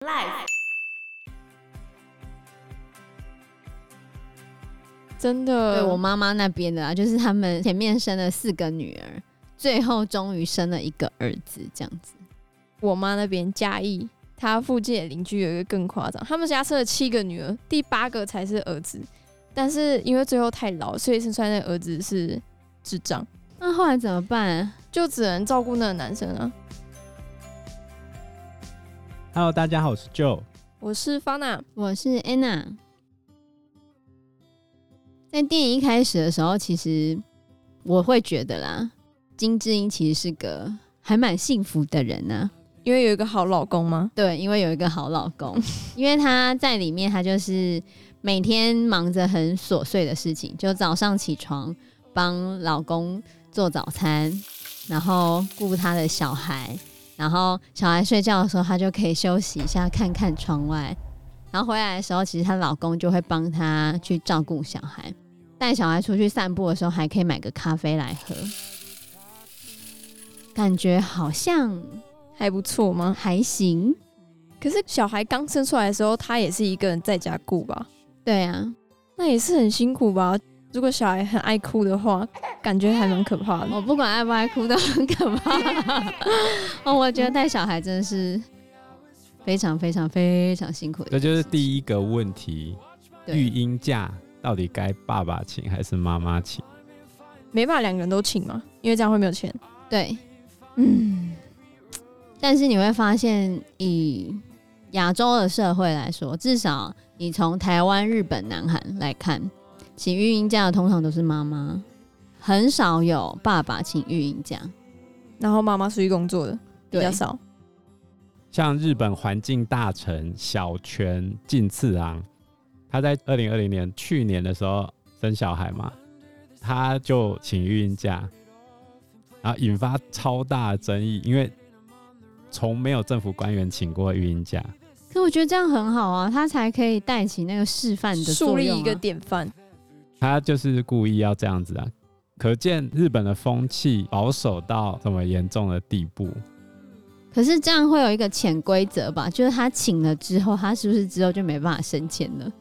Life 真的，对我妈妈那边的啊，就是他们前面生了四个女儿，最后终于生了一个儿子，这样子。我妈那边嘉义，她附近的邻居有一个更夸张，他们家生了七个女儿，第八个才是儿子，但是因为最后太老，所以生出来那个儿子是智障。那后来怎么办？就只能照顾那个男生啊。Hello，大家好，我是 Joe，我是 Fana，我是 Anna。在电影一开始的时候，其实我会觉得啦，金智英其实是个还蛮幸福的人呢、啊，因为有一个好老公吗？对，因为有一个好老公，因为他在里面，他就是每天忙着很琐碎的事情，就早上起床帮老公做早餐，然后顾他的小孩，然后小孩睡觉的时候，她就可以休息一下，看看窗外。然后回来的时候，其实她老公就会帮她去照顾小孩，带小孩出去散步的时候，还可以买个咖啡来喝，感觉好像还不错吗？还行。可是小孩刚生出来的时候，她也是一个人在家顾吧？对啊，那也是很辛苦吧？如果小孩很爱哭的话，感觉还蛮可怕的。我不管爱不爱哭都很可怕。哦，我觉得带小孩真的是。非常非常非常辛苦的，这就是第一个问题：育婴假到底该爸爸请还是妈妈请？没办法，两个人都请嘛，因为这样会没有钱。对，嗯。但是你会发现，以亚洲的社会来说，至少你从台湾、日本、南韩来看，请育婴假的通常都是妈妈，很少有爸爸请育婴假，然后妈妈出去工作的比较少。像日本环境大臣小泉进次郎，他在二零二零年去年的时候生小孩嘛，他就请育婴假，然后引发超大的争议，因为从没有政府官员请过育婴假。可我觉得这样很好啊，他才可以带起那个示范的树立一个典范。他就是故意要这样子啊，可见日本的风气保守到这么严重的地步。可是这样会有一个潜规则吧？就是他请了之后，他是不是之后就没办法升迁了？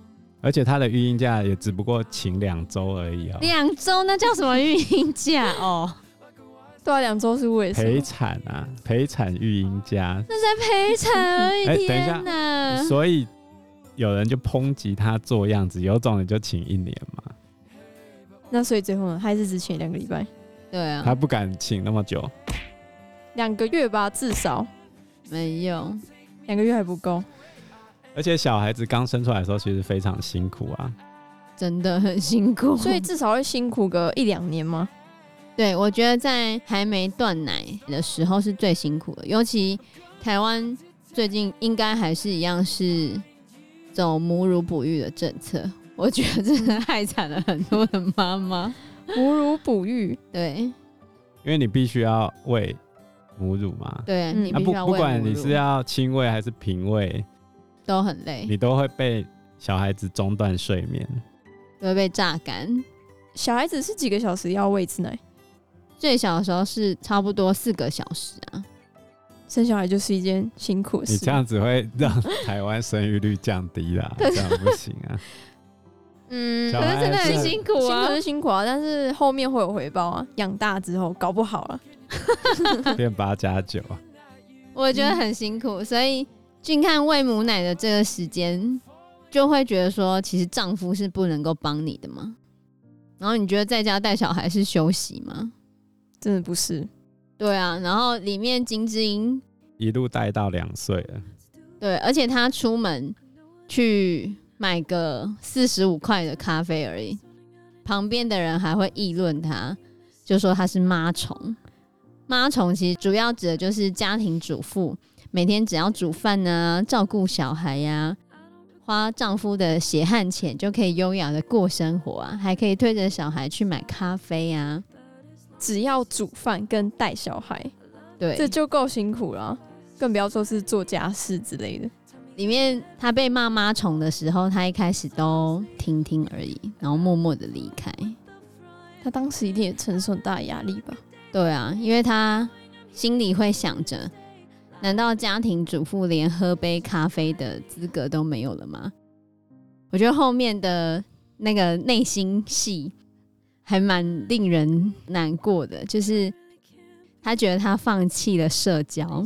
而且他的育婴假也只不过请两周而已啊、喔！两周那叫什么育婴假哦？对啊，两周是为什么？陪产啊，陪产育婴假，那在陪产而已。哎、欸，等一下，所以有人就抨击他做样子，有种你就请一年嘛。那所以最后呢，还是只请两个礼拜？对啊，他不敢请那么久。两个月吧，至少没有，两个月还不够。而且小孩子刚生出来的时候，其实非常辛苦啊，真的很辛苦。所以至少会辛苦个一两年吗？对，我觉得在还没断奶的时候是最辛苦的，尤其台湾最近应该还是一样是走母乳哺育的政策，我觉得真的害惨了很多的妈妈。母乳哺育，对，因为你必须要喂。母乳嘛，对，你必须要喂母乳。不不管你是要亲喂还是平喂，都很累，你都会被小孩子中断睡眠，都会被榨干。小孩子是几个小时要喂一次奶？最小的时候是差不多四个小时啊。生小孩就是一件辛苦的事，你这样子会让台湾生育率降低啦，这样不行啊。嗯，可是真的很辛苦啊，辛苦是辛苦啊，但是后面会有回报啊。养大之后搞不好了。变八加九，我觉得很辛苦，所以近看喂母奶的这个时间，就会觉得说，其实丈夫是不能够帮你的吗？然后你觉得在家带小孩是休息吗？真的不是。对啊，然后里面金智英一路带到两岁了，对，而且他出门去买个四十五块的咖啡而已，旁边的人还会议论他，就说他是妈虫。妈虫其实主要指的就是家庭主妇，每天只要煮饭啊、照顾小孩呀、啊，花丈夫的血汗钱就可以优雅的过生活啊，还可以推着小孩去买咖啡啊，只要煮饭跟带小孩，对，这就够辛苦了，更不要说是做家事之类的。里面他被骂妈虫的时候，他一开始都听听而已，然后默默的离开。他当时一定也承受很大压力吧。对啊，因为他心里会想着，难道家庭主妇连喝杯咖啡的资格都没有了吗？我觉得后面的那个内心戏还蛮令人难过的，就是他觉得他放弃了社交，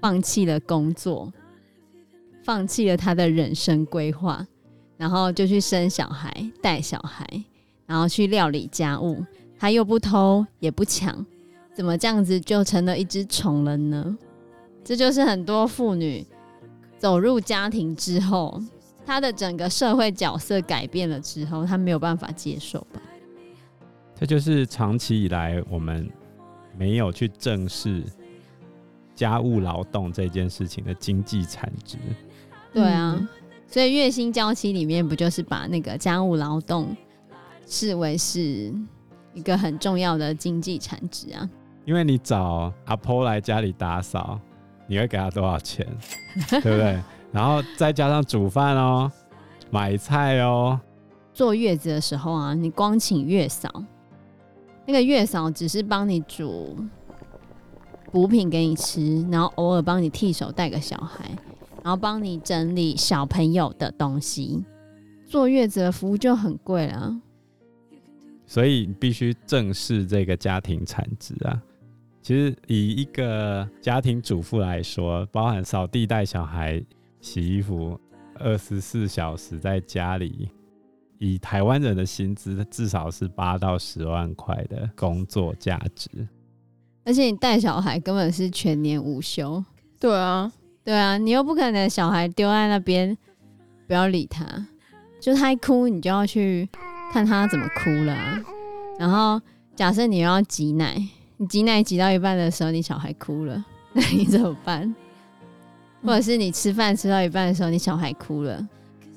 放弃了工作，放弃了他的人生规划，然后就去生小孩、带小孩，然后去料理家务，他又不偷也不抢，怎么这样子就成了一只虫了呢？这就是很多妇女走入家庭之后，她的整个社会角色改变了之后，她没有办法接受吧？这就是长期以来我们没有去正视家务劳动这件事情的经济产值。对啊，所以月薪娇妻里面不就是把那个家务劳动视为是一个很重要的经济产值啊？因为你找阿婆来家里打扫。你会给他多少钱，对不对？然后再加上煮饭哦，买菜哦。坐月子的时候啊，你光请月嫂，那个月嫂只是帮你煮补品给你吃，然后偶尔帮你替手带个小孩，然后帮你整理小朋友的东西。坐月子的服务就很贵了，所以你必须正视这个家庭产值啊。其实以一个家庭主妇来说，包含扫地、带小孩、洗衣服，二十四小时在家里，以台湾人的薪资，至少是八到十万块的工作价值。而且你带小孩根本是全年无休。对啊，对啊，你又不可能小孩丢在那边，不要理他，就他一哭，你就要去看他怎么哭了。然后假设你又要挤奶。你挤奶挤到一半的时候，你小孩哭了，那你怎么办？或者是你吃饭吃到一半的时候，你小孩哭了，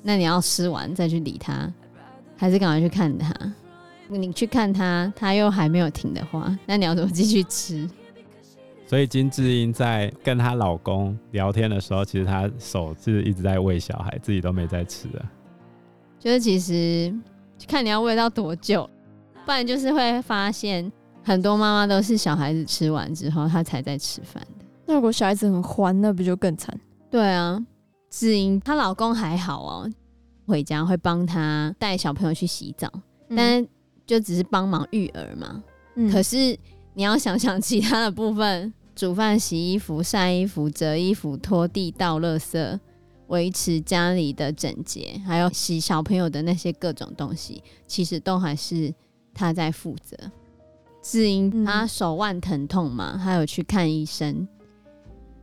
那你要吃完再去理他，还是赶快去看他？你去看他，他又还没有停的话，那你要怎么继续吃？所以金智英在跟她老公聊天的时候，其实她手是一直在喂小孩，自己都没在吃啊。就是其实看你要喂到多久，不然就是会发现。很多妈妈都是小孩子吃完之后，她才在吃饭的。那如果小孩子很欢，那不就更惨？对啊，智英她老公还好哦，回家会帮她带小朋友去洗澡，嗯、但就只是帮忙育儿嘛。嗯、可是你要想想其他的部分，煮饭、洗衣服、晒衣服、折衣服、拖地、倒垃圾、维持家里的整洁，还有洗小朋友的那些各种东西，其实都还是他在负责。智英他手腕疼痛嘛，他有去看医生，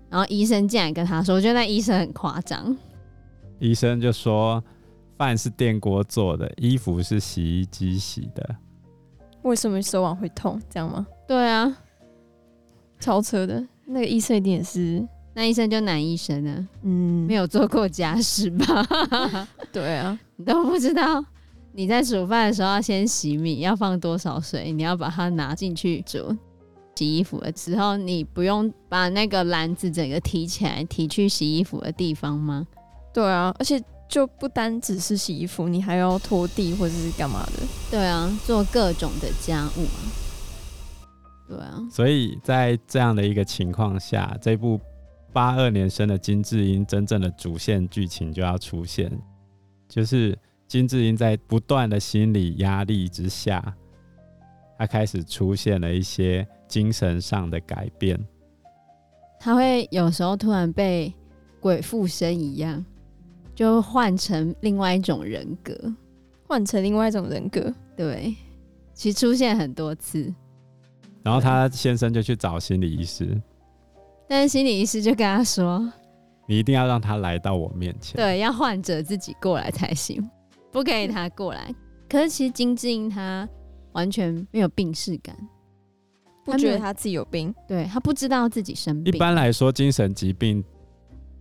然后医生进来跟他说，我觉得那医生很夸张。医生就说，饭是电锅做的，衣服是洗衣机洗的。为什么手腕会痛？这样吗？对啊，超车的。那个医生一定也是，那医生就男医生呢？嗯，没有做过家事吧？对啊，你都不知道。你在煮饭的时候要先洗米，要放多少水？你要把它拿进去煮。洗衣服的时候，你不用把那个篮子整个提起来，提去洗衣服的地方吗？对啊，而且就不单只是洗衣服，你还要拖地或者是干嘛的？对啊，做各种的家务啊。对啊，所以在这样的一个情况下，这部八二年生的金智英真正的主线剧情就要出现，就是。金智英在不断的心理压力之下，她开始出现了一些精神上的改变。她会有时候突然被鬼附身一样，就换成另外一种人格，换成另外一种人格。对，其实出现很多次。然后他先生就去找心理医师，但是心理医师就跟他说：“你一定要让他来到我面前。”对，要患者自己过来才行。不可以他过来，可是其实金智英他完全没有病识感，不觉得他自己有病，对，他不知道自己生病。一般来说，精神疾病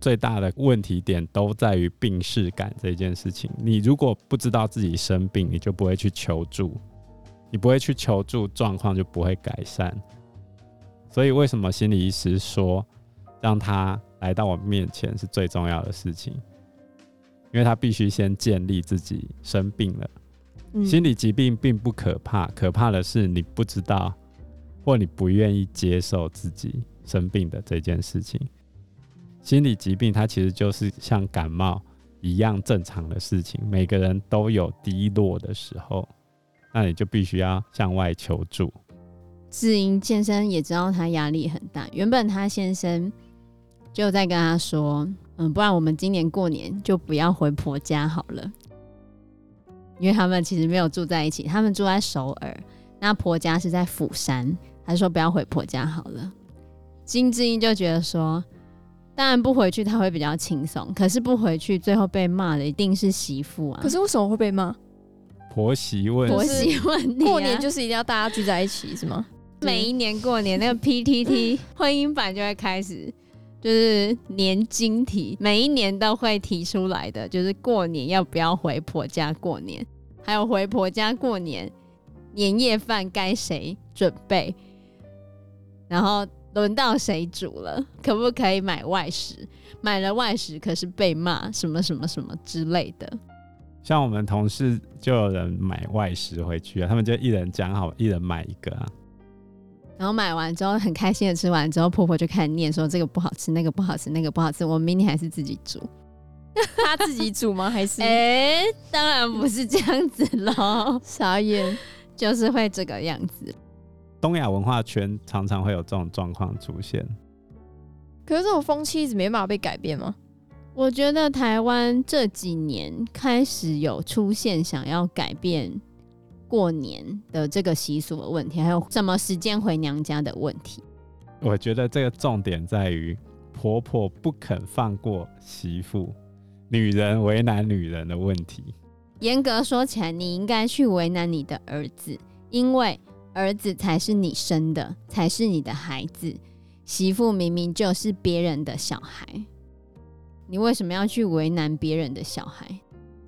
最大的问题点都在于病识感这件事情。你如果不知道自己生病，你就不会去求助，你不会去求助，状况就不会改善。所以为什么心理医师说让他来到我面前是最重要的事情？因为他必须先建立自己生病了，嗯，心理疾病并不可怕，可怕的是你不知道或你不愿意接受自己生病的这件事情。心理疾病它其实就是像感冒一样正常的事情，每个人都有低落的时候，那你就必须要向外求助。智英先生也知道他压力很大，原本他先生就在跟他说：“嗯，不然我们今年过年就不要回婆家好了。”因为他们其实没有住在一起，他们住在首尔，那婆家是在釜山。他说不要回婆家好了。金智英就觉得说，当然不回去他会比较轻松，可是不回去最后被骂的一定是媳妇啊。可是为什么会被骂？婆媳问题，婆媳问题啊。过年就是一定要大家聚在一起是吗？每一年过年那个 PTT 婚姻版就会开始。就是年经题，每一年都会提出来的，就是过年要不要回婆家过年，还有回婆家过年年夜饭该谁准备，然后轮到谁煮了，可不可以买外食？买了外食可是被骂什么什么什么之类的。像我们同事就有人买外食回去啊，他们就一人讲好，一人买一个啊。然后买完之后很开心的吃完之后，婆婆就开始念说，这个不好吃，那个不好吃，那个不好吃。我明天还是自己煮，他自己煮吗？还是？哎、欸，当然不是这样子喽，傻眼，就是会这个样子。东亚文化圈常常会有这种状况出现，可是这种风气一直没办法被改变吗？我觉得台湾这几年开始有出现想要改变。过年的这个习俗的问题，还有什么时间回娘家的问题？我觉得这个重点在于婆婆不肯放过媳妇，女人为难女人的问题。严格说起来，你应该去为难你的儿子，因为儿子才是你生的，才是你的孩子。媳妇明明就是别人的小孩，你为什么要去为难别人的小孩？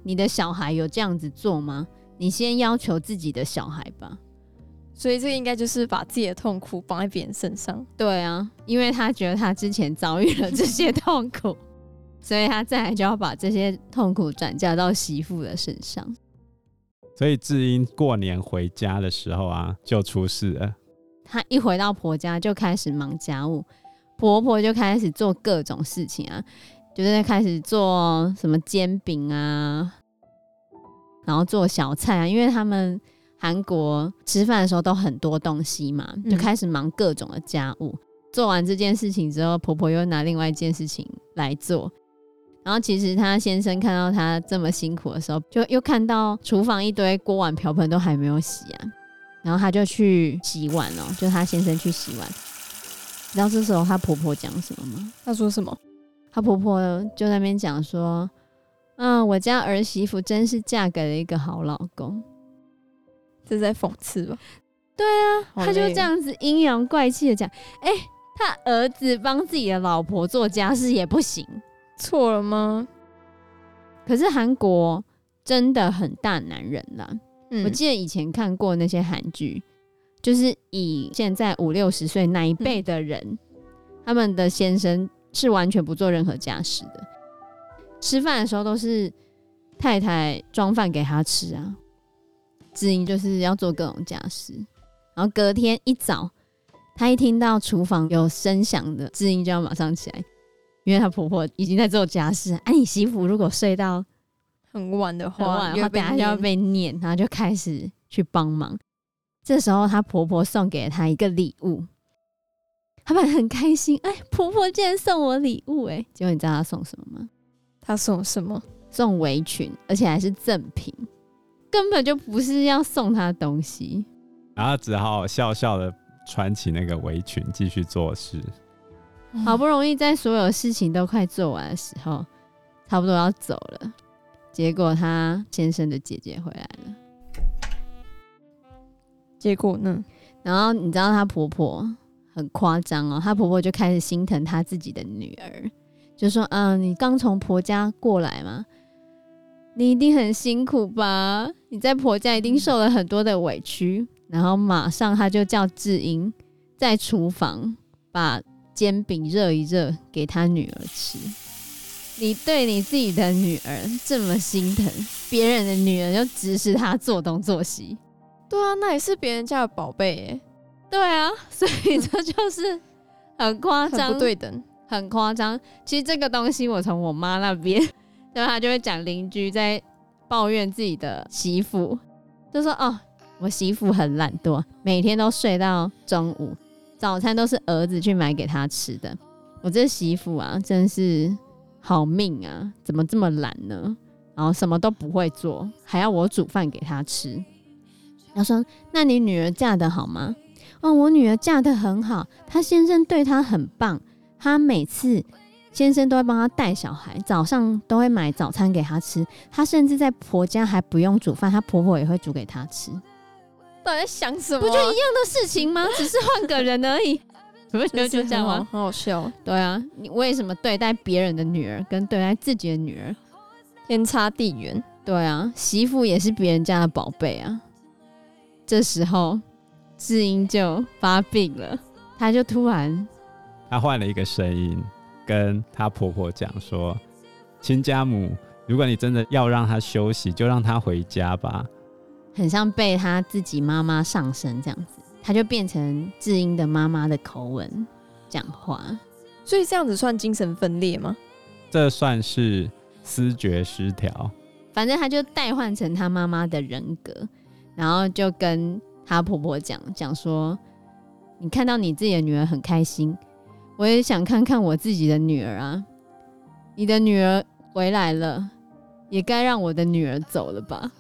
你的小孩有这样子做吗？你先要求自己的小孩吧，所以这个应该就是把自己的痛苦放在别人身上。对啊，因为他觉得他之前遭遇了这些痛苦，所以他再来就要把这些痛苦转嫁到媳妇的身上。所以智英过年回家的时候啊，就出事了。她一回到婆家就开始忙家务，婆婆就开始做各种事情啊，就是在开始做什么煎饼啊。然后做小菜啊，因为他们韩国吃饭的时候都很多东西嘛，就开始忙各种的家务。嗯。做完这件事情之后，婆婆又拿另外一件事情来做。然后其实她先生看到她这么辛苦的时候，就又看到厨房一堆锅碗瓢盆都还没有洗啊，然后她就去洗碗哦，就她先生去洗碗。你知道这时候她婆婆讲什么吗？她说什么？他婆婆就在那边讲说。嗯，我家儿媳妇真是嫁给了一个好老公，这是在讽刺吧？对啊，她就这样子阴阳怪气的讲，哎、欸，他儿子帮自己的老婆做家事也不行，错了吗？可是韩国真的很大男人啦，嗯，我记得以前看过那些韩剧，就是以现在五六十岁那一辈的人，嗯，他们的先生是完全不做任何家事的。吃饭的时候都是太太装饭给他吃啊，志英就是要做各种家事，然后隔天一早，他一听到厨房有声响的，志英就要马上起来，因为她婆婆已经在做家事。哎、啊，你媳妇如果睡到很晚的话，晚的话等下就要被念，然后就开始去帮忙。这时候她婆婆送给了她一个礼物，他们很开心，哎，婆婆竟然送我礼物，哎，结果你知道她送什么吗？他送什么？送围裙，而且还是赠品，根本就不是要送他东西。然后只好笑笑的穿起那个围裙，继续做事。好不容易在所有事情都快做完的时候，差不多要走了，结果她先生的姐姐回来了。结果呢？然后你知道她婆婆很夸张哦，她婆婆就开始心疼她自己的女儿。就说：“嗯，你刚从婆家过来嘛，你一定很辛苦吧？你在婆家一定受了很多的委屈。”然后马上她就叫智英在厨房把煎饼热一热给她女儿吃。你对你自己的女儿这么心疼，别人的女儿就指使她做东做西。对啊，那也是别人家的宝贝。对啊，所以这就是。很夸张，不对等，很夸张。其实这个东西我从我妈那边，然后她就会讲邻居在抱怨自己的媳妇，就说哦，我媳妇很懒惰，每天都睡到中午，早餐都是儿子去买给她吃的。我这媳妇啊，真是好命啊，怎么这么懒呢？然后什么都不会做，还要我煮饭给她吃。他说：“那你女儿嫁得好吗？”哦，我女儿嫁得很好，她先生对她很棒，她每次先生都会帮她带小孩，早上都会买早餐给她吃，她甚至在婆家还不用煮饭，她婆婆也会煮给她吃。到底在想什么？不就一样的事情吗？只是换个人而已。不是就这样吗？很好笑。对啊，你为什么对待别人的女儿跟对待自己的女儿天差地远？对啊，媳妇也是别人家的宝贝啊。这时候。智英就发病了，她就突然，她换了一个声音，跟她婆婆讲说：“亲家母，如果你真的要让她休息，就让她回家吧。”很像被她自己妈妈上身这样子，她就变成智英的妈妈的口吻讲话，所以这样子算精神分裂吗？这算是思觉失调，反正她就代换成她妈妈的人格，然后就跟。她婆婆讲讲说：“你看到你自己的女儿很开心，我也想看看我自己的女儿啊。你的女儿回来了，也该让我的女儿走了吧？”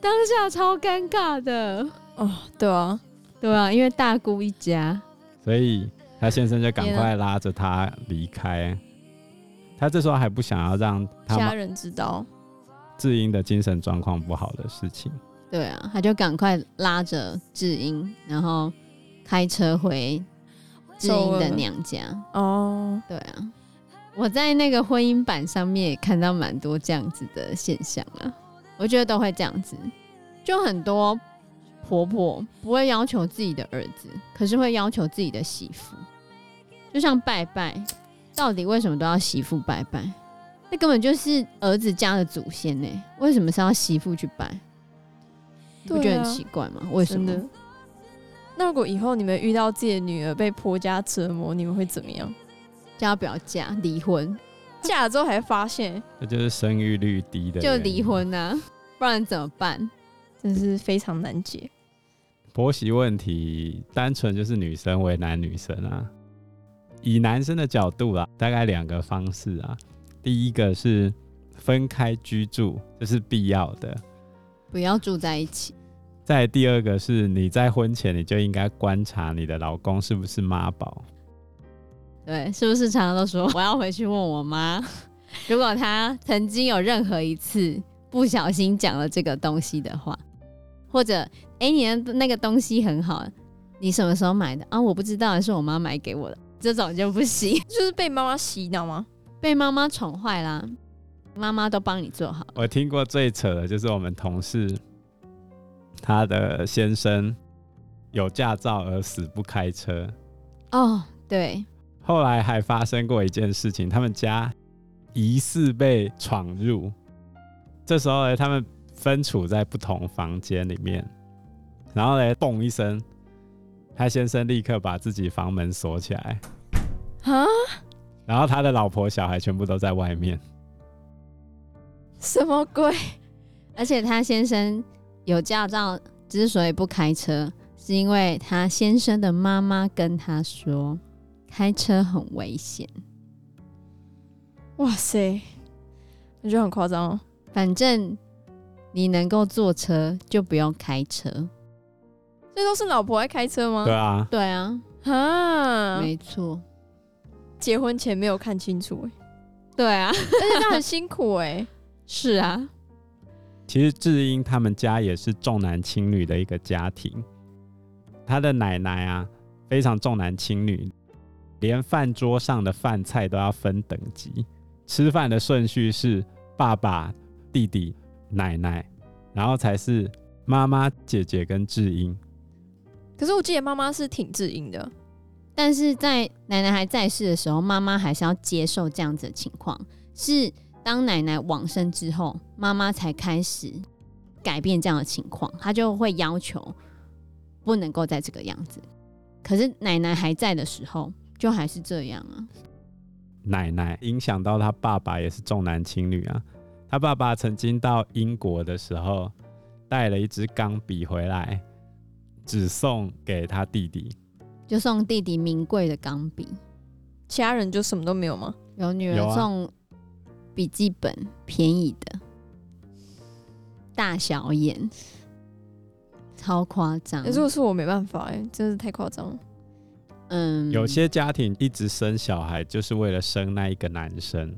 当下超尴尬的哦，对啊，对啊，因为大姑一家，所以她先生就赶快拉着她离开。他这时候还不想要让家人知道智英的精神状况不好的事情。对啊，他就赶快拉着智英，然后开车回智英的娘家。哦，对啊，我在那个婚姻版上面也看到蛮多这样子的现象啊。我觉得都会这样子，就很多婆婆不会要求自己的儿子，可是会要求自己的媳妇。就像拜拜，到底为什么都要媳妇拜拜？那根本就是儿子家的祖先呢，为什么是要媳妇去拜？你不觉得很奇怪吗？为什么？那如果以后你们遇到自己的女儿被婆家折磨，你们会怎么样？叫她不要嫁，离婚。嫁了之后还发现，那就是生育率低的，就离婚啊，不然怎么办？真是非常难解。婆媳问题单纯就是女生为难女生啊。以男生的角度啊，大概两个方式啊。第一个是分开居住，这是必要的。不要住在一起。再第二个是，你在婚前你就应该观察你的老公是不是妈宝。对，是不是常常都说 我要回去问我妈，如果他曾经有任何一次不小心讲了这个东西的话，或者哎、欸，你的那个东西很好，你什么时候买的啊？我不知道，是我妈买给我的，这种就不行，就是被妈妈洗脑吗？被妈妈宠坏啦。妈妈都帮你做好。我听过最扯的就是我们同事，他的先生有驾照而死不开车。哦，对。后来还发生过一件事情，他们家疑似被闯入。这时候呢，他们分处在不同房间里面，然后呢，嘣一声，他先生立刻把自己房门锁起来。啊？然后他的老婆小孩全部都在外面。什么鬼？而且他先生有驾照，之所以不开车，是因为他先生的妈妈跟他说，开车很危险。哇塞，我觉得很夸张哦。反正你能够坐车，就不用开车。这都是老婆爱开车吗？对啊，对啊，哈，没错。结婚前没有看清楚，对啊，而且他很辛苦哎。是啊，其实智英他们家也是重男轻女的一个家庭。他的奶奶啊，非常重男轻女，连饭桌上的饭菜都要分等级，吃饭的顺序是爸爸、弟弟、奶奶，然后才是妈妈、姐姐跟智英。可是我记得妈妈是挺智英的，但是在奶奶还在世的时候，妈妈还是要接受这样子的情况是。当奶奶往生之后，妈妈才开始改变这样的情况，她就会要求不能够再这个样子。可是奶奶还在的时候，就还是这样啊。奶奶影响到他爸爸也是重男轻女啊。他爸爸曾经到英国的时候，带了一支钢笔回来，只送给他弟弟，就送弟弟名贵的钢笔，其他人就什么都没有吗？有女儿送笔记本，便宜的，大小眼，超夸张。如果是我没办法，哎，真是太夸张了。嗯，有些家庭一直生小孩，就是为了生那一个男生。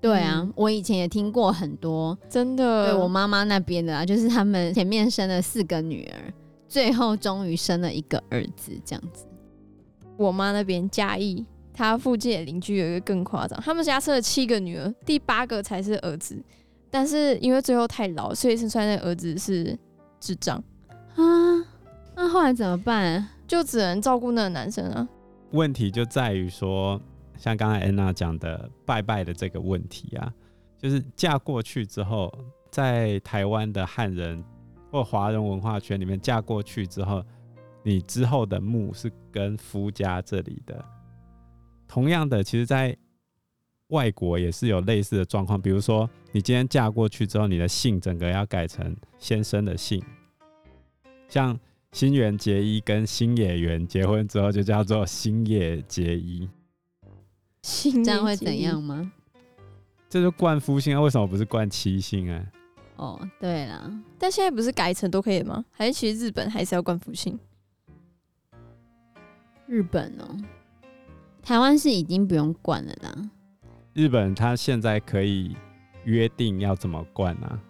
对啊，嗯、我以前也听过很多，真的。对我妈妈那边的啊，就是他们前面生了四个女儿，最后终于生了一个儿子，这样子。我妈那边嘉义，她附近的邻居有一个更夸张，他们家生了七个女儿，第八个才是儿子，但是因为最后太老，所以生出来的儿子是智障啊。那后来怎么办？就只能照顾那个男生啊。问题就在于说。像刚才安娜讲的拜拜的这个问题啊，就是嫁过去之后，在台湾的汉人或华人文化圈里面嫁过去之后，你之后的墓是跟夫家这里的。同样的，其实，在外国也是有类似的状况，比如说你今天嫁过去之后，你的姓整个要改成先生的姓，像新垣结衣跟新野原结婚之后，就叫做新野结衣。这样会怎样吗？这就冠夫姓啊？为什么不是冠妻姓啊？哦，对啦，但现在不是改成都可以吗？还是其实日本还是要冠夫姓？日本哦，台湾是已经不用灌了啦。日本他现在可以约定要怎么灌啊？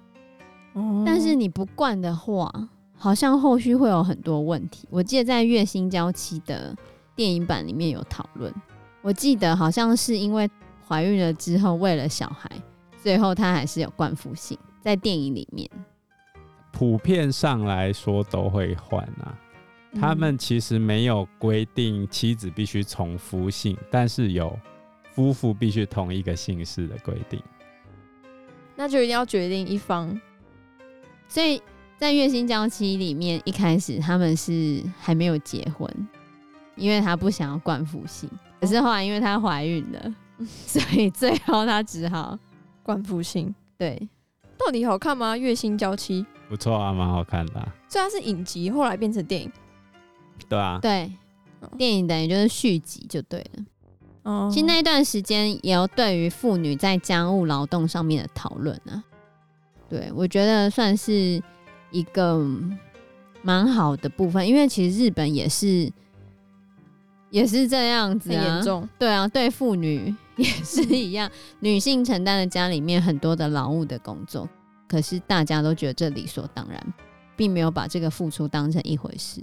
哦，但是你不灌的话，好像后续会有很多问题。我记得在《月薪娇妻》的电影版里面有讨论。我记得好像是因为怀孕了之后，为了小孩，最后他还是有灌服性，在电影里面。普遍上来说都会换啊，他们其实没有规定妻子必须从夫姓，但是有夫妇必须同一个姓氏的规定。那就一定要决定一方。所以在《月薪娇妻》里面，一开始他们是还没有结婚，因为他不想要冠夫姓。可是后来，因为她怀孕了，所以最后她只好冠夫姓。对，到底好看吗？月薪娇妻不错啊，蛮好看的啊。虽然是影集，后来变成电影。对啊，对，电影等于就是续集就对了。哦，其实那一段时间也有对于妇女在家务劳动上面的讨论啊。对，我觉得算是一个蛮好的部分，因为其实日本也是。也是这样子啊，很严重。对啊，对妇女也是一样，女性承担了家里面很多的劳务的工作，可是大家都觉得这理所当然，并没有把这个付出当成一回事。